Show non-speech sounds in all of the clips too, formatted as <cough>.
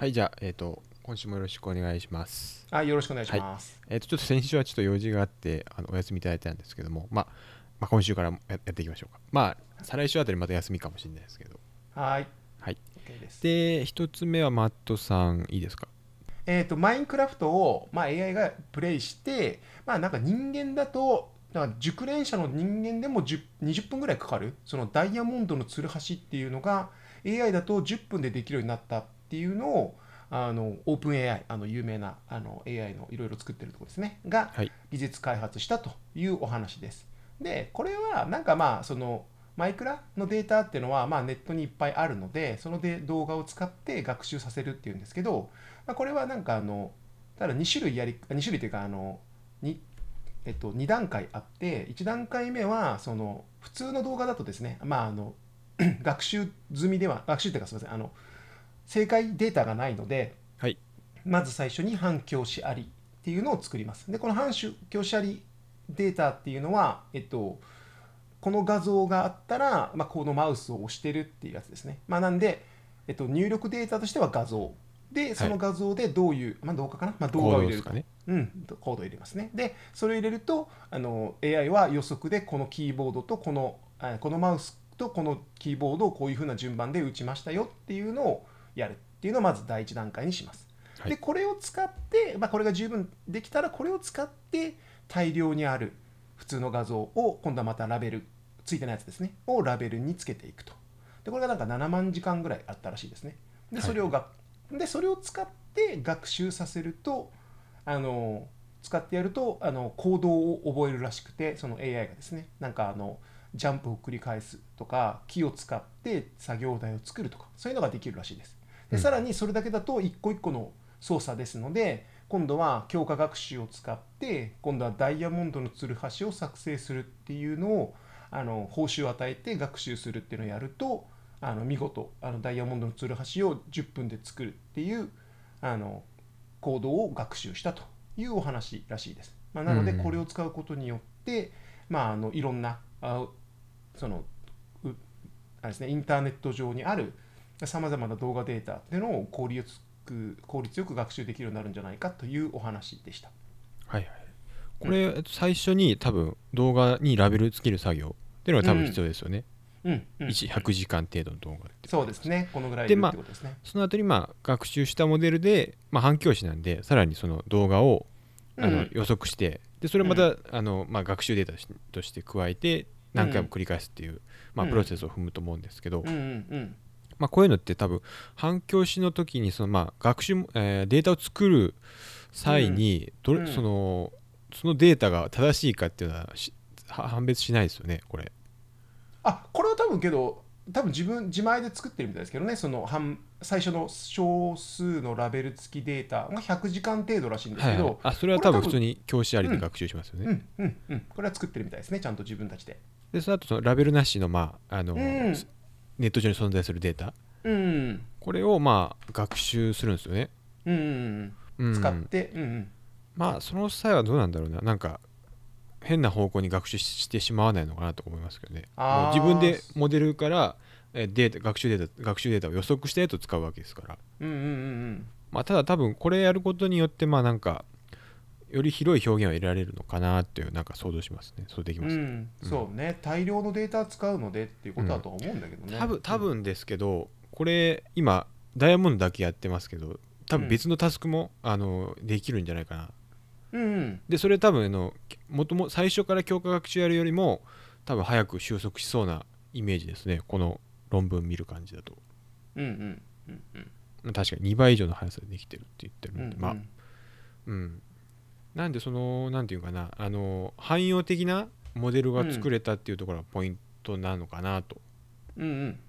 はい、じゃあ、えっ、と、今週もよろしくお願いします。あよろしくお願いします。えっ、と、ちょっと先週はちょっと用事があって、あのお休みいただいたんですけども、まあ、まあ、今週からややっていきましょうか。まあ、再来週あたりまた休みかもしれないですけど。はい。はい。OK で一つ目はマットさん、いいですか？えっ、と、マインクラフトを、まあ、AI がプレイして、まあ、なんか人間だと、なんか熟練者の人間でも10 20分ぐらいかかる、そのダイヤモンドのツルハシっていうのが、AI だと10分でできるようになったっていうのを、あのオープン AI、あの有名なあの AI のいろいろ作ってるところですね、がはい。技術開発したというお話です。で、これはなんかまあ、そのマイクラのデータっていうのはまあネットにいっぱいあるので、そので動画を使って学習させるっていうんですけど、まあ、これはなんかあの、ただ2種類やり、2種類というか、あの、にえっと、2段階あって、1段階目は、その、普通の動画だとですね、まあ、あの、<clears throat> 学習済みでは、学習っていうかすみません、あの、正解データがないので、はい。まず最初に反教師ありっていうのを作ります。で、この反教師ありデータっていうのは、えっと、この画像があったら、まあ、このマウスを押してるっていうやつですね。まあ、なんで、えっと、入力データとしては画像。で、その画像でどういう、まあ、動画かな、まあ、動画を入れるかね。うん、コードを入れますね。で、それを入れると、あの AI は予測でこのキーボードとこのあこのマウスとこのキーボードをこういうふうな順番で打ちましたよっていうのをやるっていうのをまず第一段階にします。はいで、これを使って、まあ、これが十分できたら、これを使って大量にある普通の画像を今度はまたラベル、ついてないやつですね、をラベルにつけていくと。で、これがなんか7万時間ぐらいあったらしいですね。で、はいそれをが、でそれを使って学習させると、あの使ってやるとあの行動を覚えるらしくてその AI がですねなんかあのジャンプを繰り返すとか木を使って作業台を作るとかそういうのができるらしいですでうんさらにそれだけだと一個一個の操作ですので今度は強化学習を使って今度はダイヤモンドのツルハシを作成するっていうのをあの報酬を与えて学習するっていうのをやるとあの見事あのダイヤモンドのツルハシを10分で作るっていうあの行動を学習したというお話らしいです。まあ、なのでうんこれを使うことによって、まあ、あのいろんなあそのうあれです、ね、インターネット上にあるさまざまな動画データっていうのを効率よく効率よく学習できるようになるんじゃないかというお話でした。はいはい。これ、えっと最初に多分動画にラベルつける作業っていうのが多分必要ですよね。うんうん一100時間程度の動画って。そうですね、このぐらいでまあ。その後にまあ学習したモデルで、まあ、反教師なんでさらにその動画をあのうん予測してでそれをまた、あのまあ、学習データとして加えて何回も繰り返すっていう、まあ、うんプロセスを踏むと思うんですけど、うんうんうんまあ、こういうのって多分反教師の時にそのまあ学習、えーデータを作る際にどれ、うん。そのそのデータが正しいかっていうのは判別しないですよねこれ。あこれは多分けど多分自分自前で作ってるみたいですけどねその半最初の少数のラベル付きデータが100時間程度らしいんですけど、はいはい、あそれは多分普通に教師ありで学習しますよね。うんうんうん。これは作ってるみたいですねちゃんと自分たちで。でその後そのラベルなしの,、まああのうんネット上に存在するデータ。うん。これをまあ学習するんですよね。うんうん使ってうんうん。まあその際はどうなんだろうな。なんか変な方向に学習してしまわないのかなと思いますけどね。もう自分でモデルからえデータ学習データ学習データを予測したやつを使うわけですから。うんうんうん。まあ、ただ多分これやることによってまあなんかより広い表現を得られるのかなっていうなんか想像しますね。そうできます。うん。うん。そうね。大量のデータ使うのでっていうことだとは思うんだけどね。多分多分ですけどこれ今ダイヤモンドだけやってますけど多分別のタスクも、あのできるんじゃないかな。うんうん。でそれ多分あのもとも最初から強化学習やるよりも多分早く収束しそうなイメージですね。この論文見る感じだと。うんうんうんうん。まあ確かに2倍以上の速さでできてるって言ってるうんん。で、まあ。うんなんでそのなんていうかなあの汎用的なモデルが作れたっていうところがポイントなのかなと、うんうん。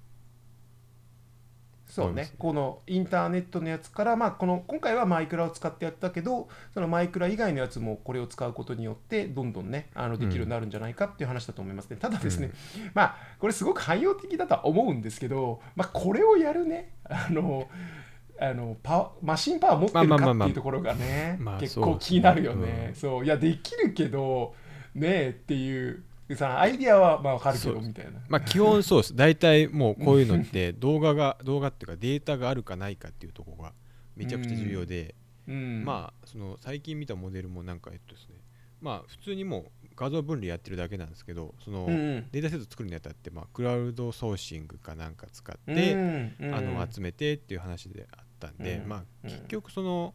そうね思いますね。このインターネットのやつから、まあ、この今回はマイクラを使ってやったけどそのマイクラ以外のやつもこれを使うことによってどんどんねあのできるようになるんじゃないかっていう話だと思いますね、ただですね、まあこれすごく汎用的だとは思うんですけど、まあ、これをやるね。あのあのパワマシンパワー持ってるかっていうところがね、まあ結構気になるよね、うん。そう。いやできるけどねえっていう。さアイディアはまあわかるけどみたいな。まあ基本そうです。大体もう <laughs> こういうのって動画が動画っていうかデータがあるかないかっていうところがめちゃくちゃ重要で、うん。まあその最近見たモデルもなんかえっとですね。まあ普通にもう画像分離やってるだけなんですけどその、データセット作るにあたって、まあ、クラウドソーシングかなんか使って、うんうん。あの集めてっていう話であったんで、うん。まあうん。結局その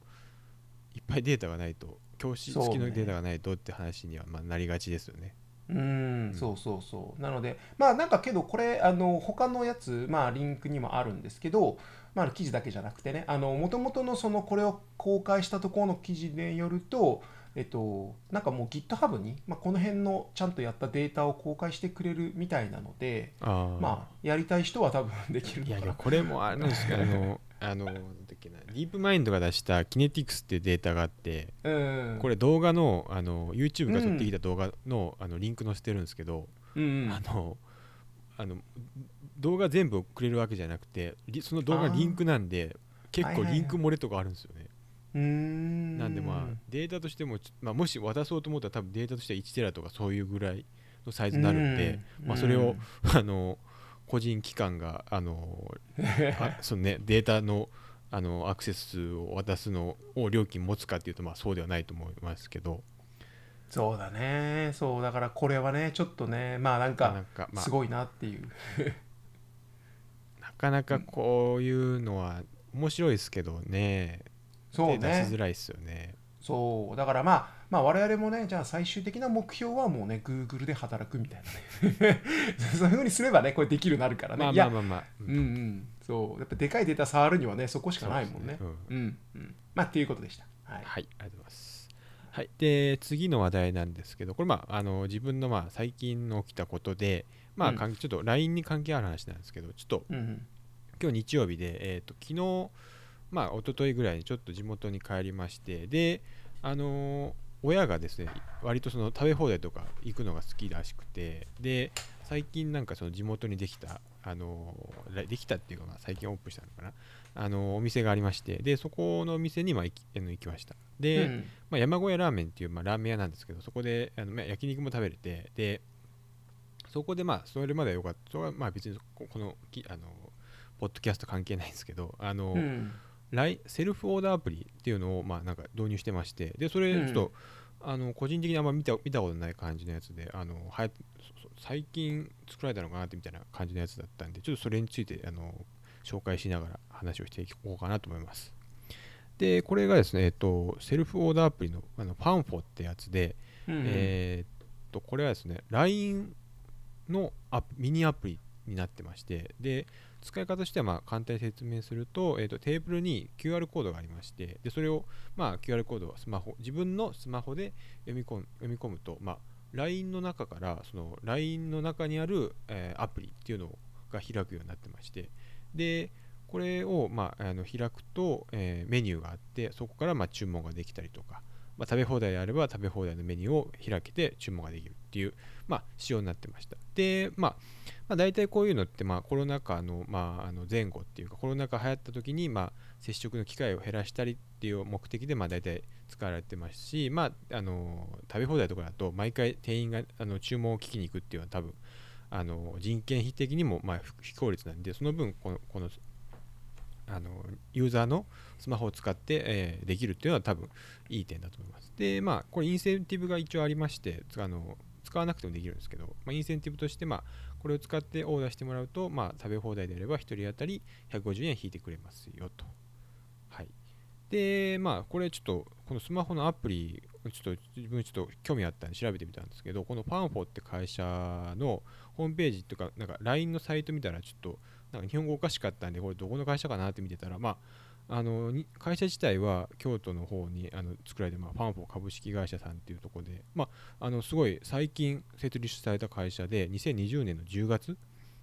いっぱいデータがないと教師付きのデータがないとって話にはまあなりがちですよね。うん、そうそうそう。なのでまあなんかけどこれあの他のやつまあリンクにもあるんですけどまあ記事だけじゃなくてねあの元々のそのこれを公開したところの記事でよるとえっとなんかもう GitHub に、まあ、この辺のちゃんとやったデータを公開してくれるみたいなのでまあやりたい人は多分できるいやのかなこれもあれなんですけどあのだっけなディープマインドが出したキネティクスっていうデータがあってうんこれ動画のあの YouTube が撮ってきた動画の,、あのリンク載せてるんですけど、うんうん。あのあの動画全部くれるわけじゃなくてリその動画リンクなんで結構リンク漏れとかあるんですよね。なんでまあデータとしてもまあ、もし渡そうと思ったら多分データとしては1テラとかそういうぐらいのサイズになるんで、うんまあ、それを、あの個人機関があのあ <laughs> その、ね、データのあのアクセス数を渡すのを料金持つかっていうと、まあ、そうではないと思いますけど。そうだね。そうだからこれはねちょっとねまあなんなかす、ごいなっていう。<laughs> なかなかこういうのは面白いですけどね。そう手出しづねらいですよね。そう。だからまあまあ我々もねじゃあ最終的な目標はもうね Google で働くみたいなね。<laughs> そういうふうにすればねこれできるようになるからね、まあいやまあまあまあ、うんうんうん。そう。やっぱでかいデータ触るにはねそこしかないもんね。そうですね。うん。うんまあっていうことでした。はい、はい、ありがとうございます。はい、で次の話題なんですけどこれまああの自分のまあ最近の起きたことでまあ、うん。関ちょっと LINE に関係ある話なんですけどちょっとうんうん。今日日曜日で、えー、と昨日まあ一昨日ぐらいにちょっと地元に帰りましてであのー親がですね割とその食べ放題とか行くのが好きらしくてで最近なんかその地元にできたあのーできたっていうかまあ最近オープンしたのかなあのーお店がありましてでそこのお店にまあ行き行きました。で、うん。まあ、山小屋ラーメンっていう、まあ、ラーメン屋なんですけどそこであの、まあ焼肉も食べれてでそこでまあそれまではよかった。それはまあ別にここのきあのポッドキャスト関係ないんですけどあの、うんライセルフオーダーアプリっていうのをまあなんか導入してましてでそれちょっと、あの個人的にあんま見た見たことない感じのやつであのはや最近作られたのかなってみたいな感じのやつだったんでちょっとそれについてあの紹介しながら話をしていこうかなと思います。でこれがですね、えっと、セルフオーダーアプリのあのファンフォってやつで、うんえーっとこれはですね LINE のアプミニアプリになってましてで使い方としてはま簡単に説明すると,、えーとテーブルに QR コードがありましてでそれをまあ QR コードをスマホ自分のスマホで読み込む読み込むと、まあ、LINE の中からその LINE の中にある、えーアプリっていうのが開くようになってましてでこれを、まあ、あの開くと、えーメニューがあってそこからま注文ができたりとか、まあ、食べ放題であれば食べ放題のメニューを開けて注文ができるっていう、まあ、仕様になってました。で、まあ、まあ大体こういうのってまあコロナ禍の,、まあ、あの前後っていうかコロナ禍流行った時にまあ接触の機会を減らしたりっていう目的でまあ大体使われてますし、まあ、あの食べ放題とかだと毎回店員があの注文を聞きに行くっていうのは多分あの人件費的にもまあ非効率なんでその分このこのあのユーザーのスマホを使って、えーできるっていうのは多分いい点だと思います。で、まあ、これインセンティブが一応ありまして、あの使わなくてもできるんですけど、まあ、インセンティブとして、まあ、これを使ってオーダーしてもらうと、まあ、食べ放題であれば1人当たり150円引いてくれますよと。はい。で、まあ、これちょっと、このスマホのアプリ、ちょっと自分ちょっと興味あったんで調べてみたんですけど、このファンフォって会社のホームページとか、なんか LINE のサイト見たらちょっと、なんか日本語おかしかったんで、これどこの会社かなって見てたら、まあ、あの会社自体は京都の方にあの作られて、まあ、ファンフォー株式会社さんっていうところで、まあ、あのすごい最近設立された会社で2020年の10月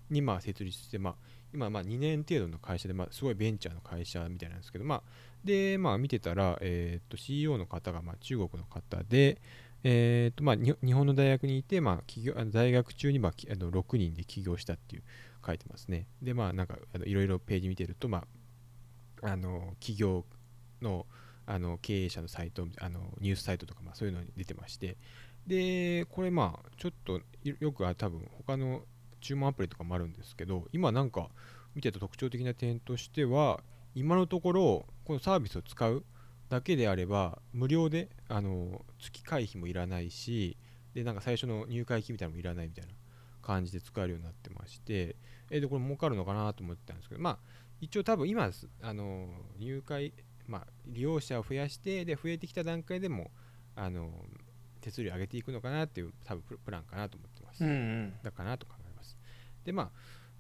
にまあ設立して、まあ、今まあ2年程度の会社で、まあ、すごいベンチャーの会社みたいなんですけど、まあ、で、まあ、見てたら、えーと CEO の方がまあ中国の方で、えーとまあ、日本の大学にいて、まあ、起業大学中にまあ6人で起業したっていう書いてますね。で、まあ、なんかいろいろページ見てると、まあ、あの企業のあの経営者のサイトあのニュースサイトとか、まあ、そういうのに出てましてでこれまあちょっとよくあ多分他の注文アプリとかもあるんですけど今なんか見てた特徴的な点としては今のところこのサービスを使うだけであれば無料であの月会費もいらないしでなんか最初の入会費みたいなのもいらないみたいな感じで使えるようになってましてえでこれ儲かるのかなと思ってたんですけどまあ一応多分今あの入会まあ利用者を増やしてで増えてきた段階でもあの手数料上げていくのかなっていう多分プランかなと思ってます、うんうん。だかなと考えます。でまあ、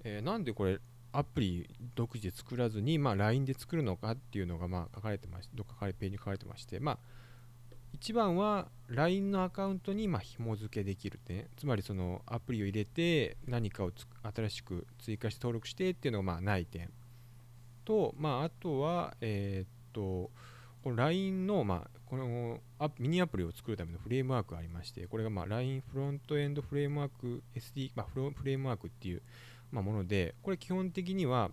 えーなんでこれアプリ独自で作らずに、まあ、LINE で作るのかっていうのがまあ書かれてましどっかページに書かれてましてまあ一番は LINE のアカウントにま紐付けできる点つまりそのアプリを入れて何かを新しく追加して登録してっていうのがまあない点。と、まあ、あとは、えっとこの LINE の、まあ、このミニアプリを作るためのフレームワークがありましてこれがま LINE フロントエンドフレームワーク SD、まあ、フロフレームワークっていう、ま、ものでこれ基本的には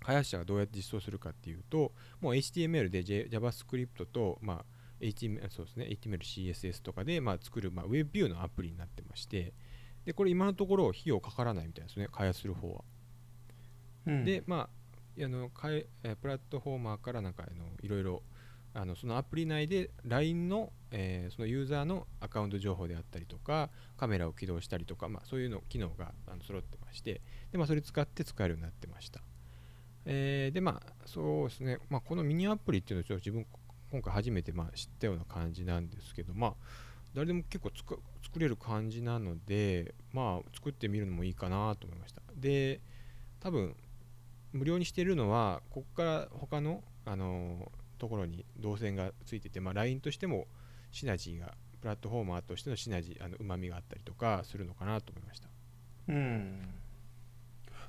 開発者がどうやって実装するかっていうともう HTML で、J、JavaScript と、ま HTML, そうですね HTML、CSS とかで、まあ、作る、まあ、WebView のアプリになってましてでこれ今のところ費用かからないみたいですね開発する方は。うんでまああのかええープラットフォーマーからなんかあのいろいろあのそのアプリ内で LINE の、えーそのユーザーのアカウント情報であったりとかカメラを起動したりとか、まあ、そういうの機能があの揃ってましてで、まあ、それ使って使えるようになってました、えーでまあそうですね、まあ、このミニアプリっていうのをちょっと自分今回初めてまあ知ったような感じなんですけどまあ誰でも結構作れる感じなのでまあ作ってみるのもいいかなと思いました。で多分無料にしてるのはここから他の、あのところに動線がついてて、まあ、LINE としてもシナジーがプラットフォーマーとしてのシナジーあの旨味があったりとかするのかなと思いました。うん。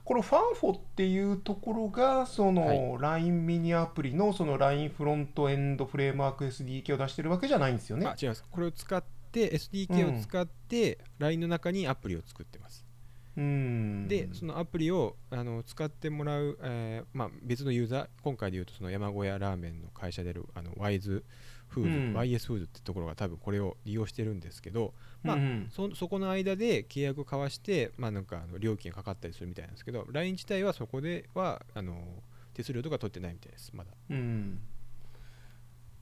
このファンフォっていうところがその LINE ミニアプリのその LINE フロントエンドフレームワーク SDK を出してるわけじゃないんですよね。あ。違います。これを使って SDK を使って LINE の中にアプリを作ってます、うん。でそのアプリをあの使ってもらう、えーまあ、別のユーザー今回でいうとその山小屋ラーメンの会社であるあのワイズフーズ、うん。YS フーズってところが多分これを利用してるんですけど、まあうんそそこの間で契約を交わして、まあ、なんかあの料金がかかったりするみたいなんですけど LINE 自体はそこではあの手数料とか取ってないみたいですまだ。うん。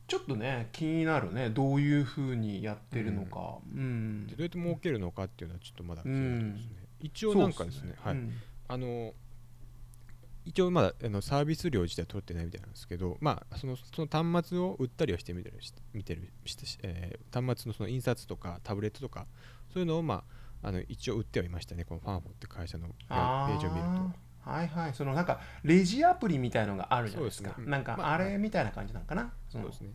ちょっとね気になるね。どういうふうにやってるのか。うん。でどうやって儲けるのかっていうのはちょっとまだ気になるんですね、一応なんかですね。はい、うん。あの一応まだあのサービス料自体は取ってないみたいなんですけど、まあ、そのその端末を売ったりはしてみてるし見てるしえー端末のその印刷とかタブレットとかそういうのを、まあ、あの一応売ってはいましたねこのファンフォって会社のペあー。ジを見ると。あーはいはい。そのなんかレジアプリみたいのがあるじゃないですか。ね。なんかまあ。あれみたいな感じなんかな、その。そうですね。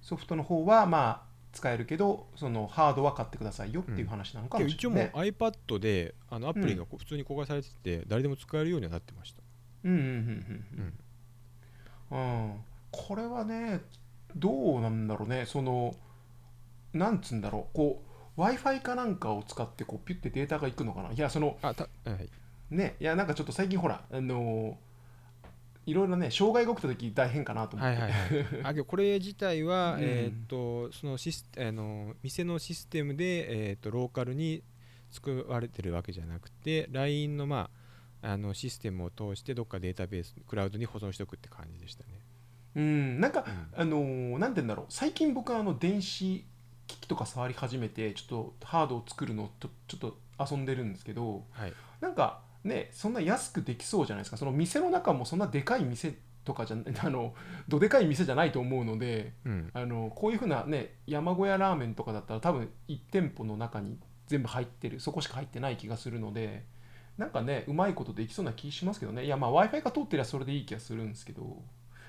ソフトの方はまあ使えるけどそのハードは買ってくださいよっていう話なのかもしけど一応もうれないね、iPad であのアプリがこう普通に公開されてて、誰でも使えるようにはなってました。うんうんうんうんうん。これはねどうなんだろうね。そのなんつうんだろう。こう w i f i かなんかを使ってこうピュッてデータがいくのかな。いやそのあたはい。ねいやなんかちょっと最近ほらあのいろいろね障害が起きた時大変かなと思って、はいはいはい。<laughs> あこれ自体は、うん。えーっとそのシスあの店のシステムで、えーっとローカルに作られてるわけじゃなくて LINE の,、まあ、あのシステムを通してどっかデータベースクラウドに保存しておくって感じでしたね。うん。なんかうん。あのーなんて言うんだろう。最近僕はあの電子機器とか触り始めてちょっとハードを作るのとちょっと遊んでるんですけどはい、なんかねそんな安くできそうじゃないですか。その店の中もそんなでかい店とかじゃ <laughs> あのどでかい店じゃないと思うのでうん。あのこういうふうなね山小屋ラーメンとかだったら多分1店舗の中に全部入ってるそこしか入ってない気がするのでなんかねうまいことできそうな気しますけどね。いやまあ w i f i が通ってりゃそれでいい気がするんですけど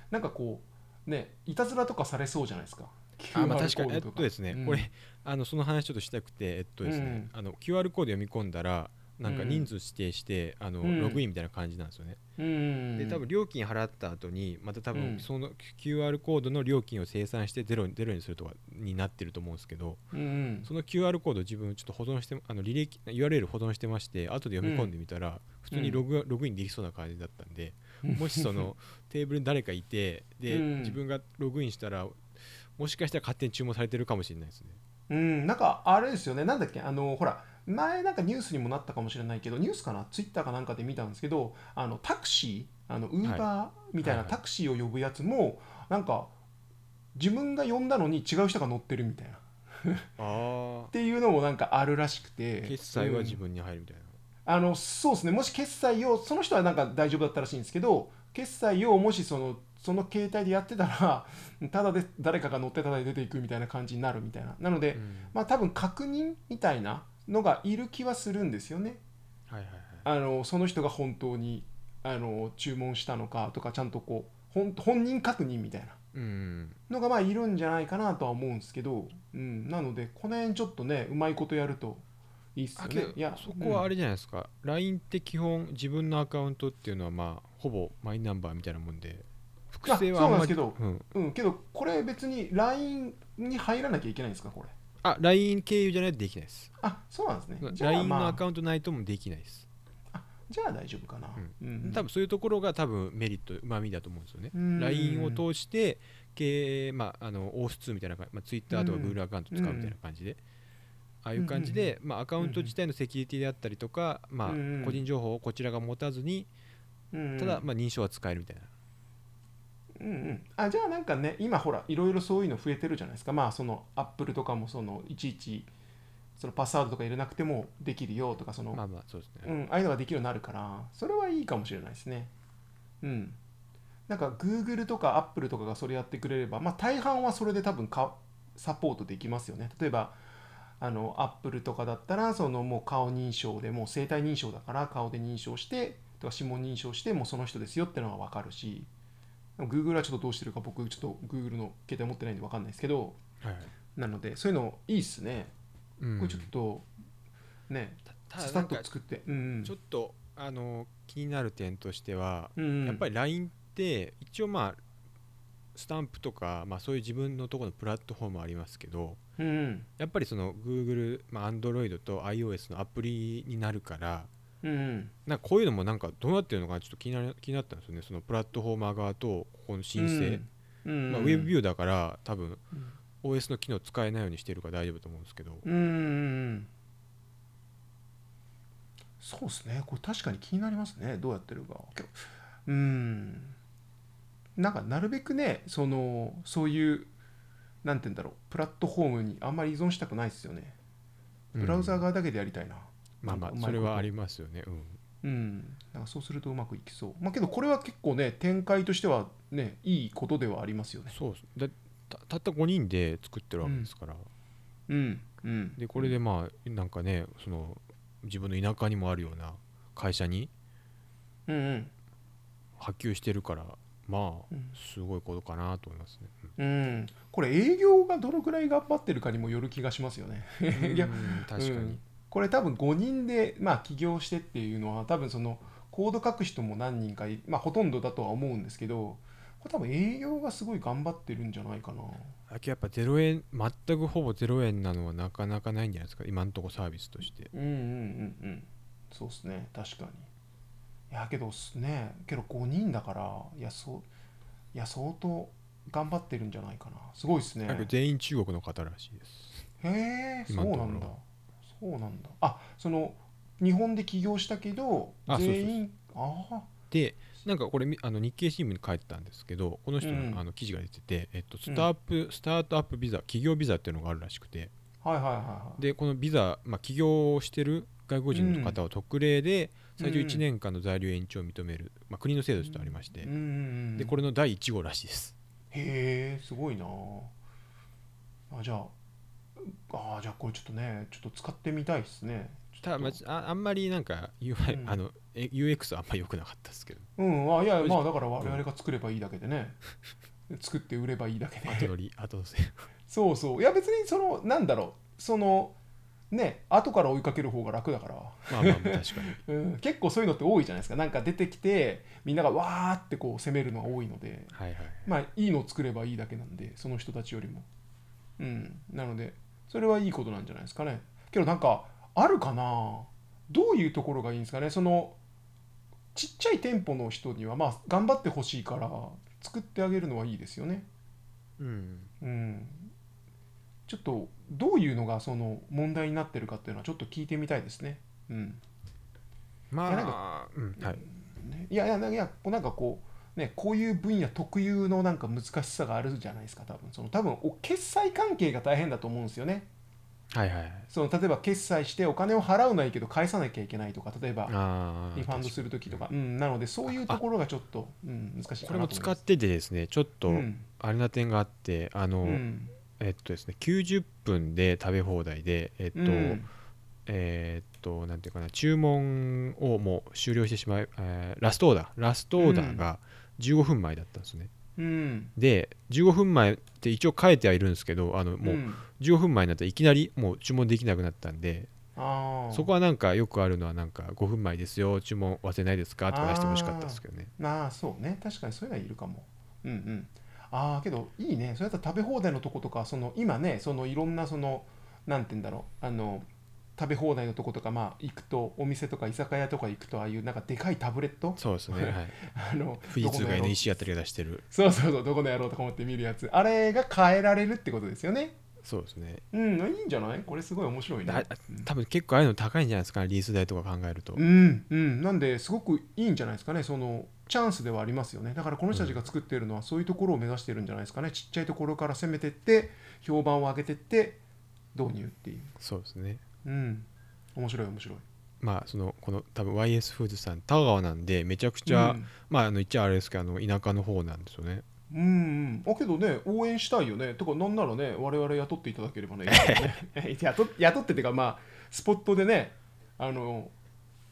なんかこうねいたずらとかされそうじゃないですか。あまあ確かに。えっとですね、うん。これあのその話ちょっとしたくてえっとですね、あの QR コード読み込んだらなんかうん。人数指定して、あのうん。ログインみたいな感じなんですよね。うん。で多分料金払った後にまた多うん。分その QR コードの料金を生産してゼロにゼロにするとかになってると思うんですけどその QR コード自分ちょっと保存してあの履歴 URL 保存してまして後で読み込んでみたら普通にログ,、ログインできそうな感じだったんでもしその <laughs> テーブルに誰かいてで、うん。自分がログインしたらもしかしたら勝手に注文されてるかもしれないですね。うん、なんかあれですよね、なんだっけ、あのほら、前なんかニュースにもなったかもしれないけど、ニュースかな、ツイッターかなんかで見たんですけど、あのタクシあのウーバーみたいなタクシーを呼ぶやつもなんか自分が呼んだのに違う人が乗ってるみたいな。<laughs> っあていうのもなんかあるらしくて。決済は自分分に入るみたいな、あのそうですね。もし決済をその人はなんか大丈夫だったらしいんですけど決済をもしそのその携帯でやってたら <laughs> ただで誰かが乗ってただで出ていくみたいな感じになるみたいな。なので、うん。まあ多分確認みたいなのがいる気はするんですよね。はいはいはい。あのその人が本当にあの注文したのかとかちゃんとこう本本人確認みたいな。うんのがまあいるんじゃないかなとは思うんですけど、うん、なのでこの辺ちょっとねうまいことやるといいっすよね。いやそこはあれじゃないですか、LINE って基本自分のアカウントっていうのはまあほぼマイナンバーみたいなもんで複製はあんまりそうなんですうん、うん、うん、けどこれ別に LINE に入らなきゃいけないんですかこれあ LINE 経由じゃないとできないです。あそうなんですね。じゃあ LINE のまあ。アカウントないともできないです、じゃあ大丈夫かな、うん。多分そういうところが多分メリットうまみだと思うんですよね。うん LINE を通して経営まああのオース2みたいな感じ、まあ、Twitter とかうん。Google アカウント使うみたいな感じで、ああいう感じで、まあ、アカウント自体のセキュリティであったりとか、まあうん個人情報をこちらが持たずにうん。ただ、まあ、認証は使えるみたいな、うんうん、あじゃあなんかね今ほらいろいろそういうの増えてるじゃないですか。まあそのアップルとかもそのいちいちそのパスワードとか入れなくてもできるよとかその、まあまあそうですね、うん、ああいうのができるようになるからそれはいいかもしれないですね。うん。なんか Google とか Apple とかがそれやってくれればまあ大半はそれで多分かサポートできますよね。例えばあの Apple とかだったらそのもう顔認証でもう生体認証だから顔で認証してとか指紋認証してもうその人ですよってのが分かるし Google はちょっとどうしてるか僕ちょっと Google の携帯持ってないんで分かんないですけどはいはい。なのでそういうのいいっすね。うん。これちょっとねスタッと作ってうんちょっとあの気になる点としては、うんやっぱり LINE って一応まあスタンプとか、まあ、そういう自分のところのプラットフォームありますけどうん。やっぱりその Google、まあ、Android と iOS のアプリになるからうんなんかこういうのもなんかどうなってるのかなちょっと気になる気になったんですよね。そのプラットフォーマー側とここの申請、うん。まあ、ウェブビューだから多分うん。OS の機能使えないようにしてるから大丈夫だと思うんですけど、うんうんうんそうですね。これ確かに気になりますね。どうやってるかうん。なんかなるべくねそのそういうなんて言うんだろう。プラットフォームにあんまり依存したくないですよね。ブラウザーが側だけでやりたいなまあまあそれはありますよね。うん。うん。そうするとうまくいきそう。まあけどこれは結構ね展開としてはねいいことではありますよね。そうだたたった5人で作ってるわけですから、うん。うん。でこれでまあなんかねその自分の田舎にもあるような会社にうんうん。波及してるからまあうん。すごいことかなと思いますね、うん、これ営業がどのくらい頑張ってるかにもよる気がしますよね。うん <laughs> いやうん確かに、うんこれ多分5人で、まあ、起業してっていうのは多分そのコード書く人も何人かい、まあ、ほとんどだとは思うんですけどこれ多分営業がすごい頑張ってるんじゃないかな。やっぱ0円全くほぼ0円なのはなかなかないんじゃないですか？今のところサービスとして。うんうんうんうん。そうですね。確かに。いやけどすね。けど5人だからいやそういや相当頑張ってるんじゃないかな。すごいですね。全員中国の方らしいです。へえそうなんだそうなんだ。あその日本で起業したけどあそうそうそう。全員ああでなんかこれみあの日経新聞に書いてたんですけどこの人の,、うん。あの記事が出てて、えっと、スタープ、スタートアップビザ企業ビザっていうのがあるらしくて。はいはいはいはい。でこのビザ、まあ、起業してる外国人の方は特例で最長うん1年間の在留延長を認める、まあ、国の制度としてありまして、うんうんうんでこれの第1号らしいです。へえすごいなあじゃああじゃあこれちょっとねちょっと使ってみたいですね。ただ、まあ、ああんまりなんか UI、うん。あのえ UX はあんまり良くなかったですけど。うんあいやまあだから我々が作ればいいだけでね。<laughs> 作って売ればいいだけで。後乗り後乗せ。<laughs> そうそう。いや別にそのなんだろう。そのね後から追いかける方が楽だから。まあまあ確かに。<laughs> うん、結構そういうのって多いじゃないですか。なんか出てきてみんながわーってこう攻めるのが多いので。はいはいまあいいのを作ればいいだけなんでその人たちよりも。うん。なのでそれはいいことなんじゃないですかね。けどなんかあるかな？どういうところがいいんですかね？そのちっちゃい店舗の人にはまあ頑張ってほしいから作ってあげるのはいいですよね。うん。うん。ちょっとどういうのがその問題になってるかっていうのはちょっと聞いてみたいですね。うん。まいやなんあ、うん、はい。ね。いやいやいやなんかこうねこういう分野特有のなんか難しさがあるじゃないですか多分。その多分お決済関係が大変だと思うんですよね。はいはいはい。その例えば決済してお金を払うのはいいけど返さなきゃいけないとか例えばリファンドするときとか、うん、なのでそういうところがちょっと、うん、難しいこれも使っててですねちょっとうん。あれな点があってあの、うん。えっとですね90分で食べ放題でえっと、うん。えーっとなんていうかな注文をもう終了してしまい、えーラストオーダー。ラストオーダーが15分前だったんですね、うん。で15分前って一応書いてはいるんですけどあのもううん。15分前になったらいきなりもう注文できなくなったんでそこはなんかよくあるのはなんか5分前ですよ注文忘れないですか？とか出してほしかったですけどね。ああそうね。確かにそういうのはいるかも。うんうん。ああけどいいね。それだったら食べ放題のとことかその今ねそのいろんなそのなんて言うんだろう。あの食べ放題のとことかまあ行くとお店とか居酒屋とか行くとああいうなんかでかいタブレット？そうですね、はい、<laughs> あの富士通が NEC あたりが出してるそうそうそうどこのやろう？とか思って見るやつ。あれが変えられるってことですよね？そうですね。うんいいんじゃない？これすごい面白いね。だ多分結構ああいうの高いんじゃないですかねリース代とか考えると、うんうん。なんですごくいいんじゃないですかね？そのチャンスではありますよね。だからこの人たちが作っているのはそういうところを目指してるんじゃないですかね？ちっちゃいところから攻めてって評判を上げてって導入っていう。そうですねうん。面白い面白い。まあそのこの多分 YS フーズさん田川なんでめちゃくちゃ、うん。まああの言っちゃあれですけどあの田舎の方なんですよね。うんうん、あけどね応援したいよね。とかなんならね我々雇っていただければね。ね <laughs> 雇雇ってっていうかまあスポットでねあの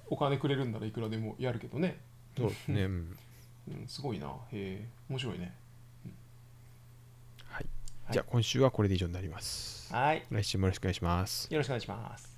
お金くれるんならいくらでもやるけどね、そうですね、うん。うん、すごいな。へえ。面白いねじゃあ今週はこれで以上になります。はい。来週もよろしくお願いします。よろしくお願いします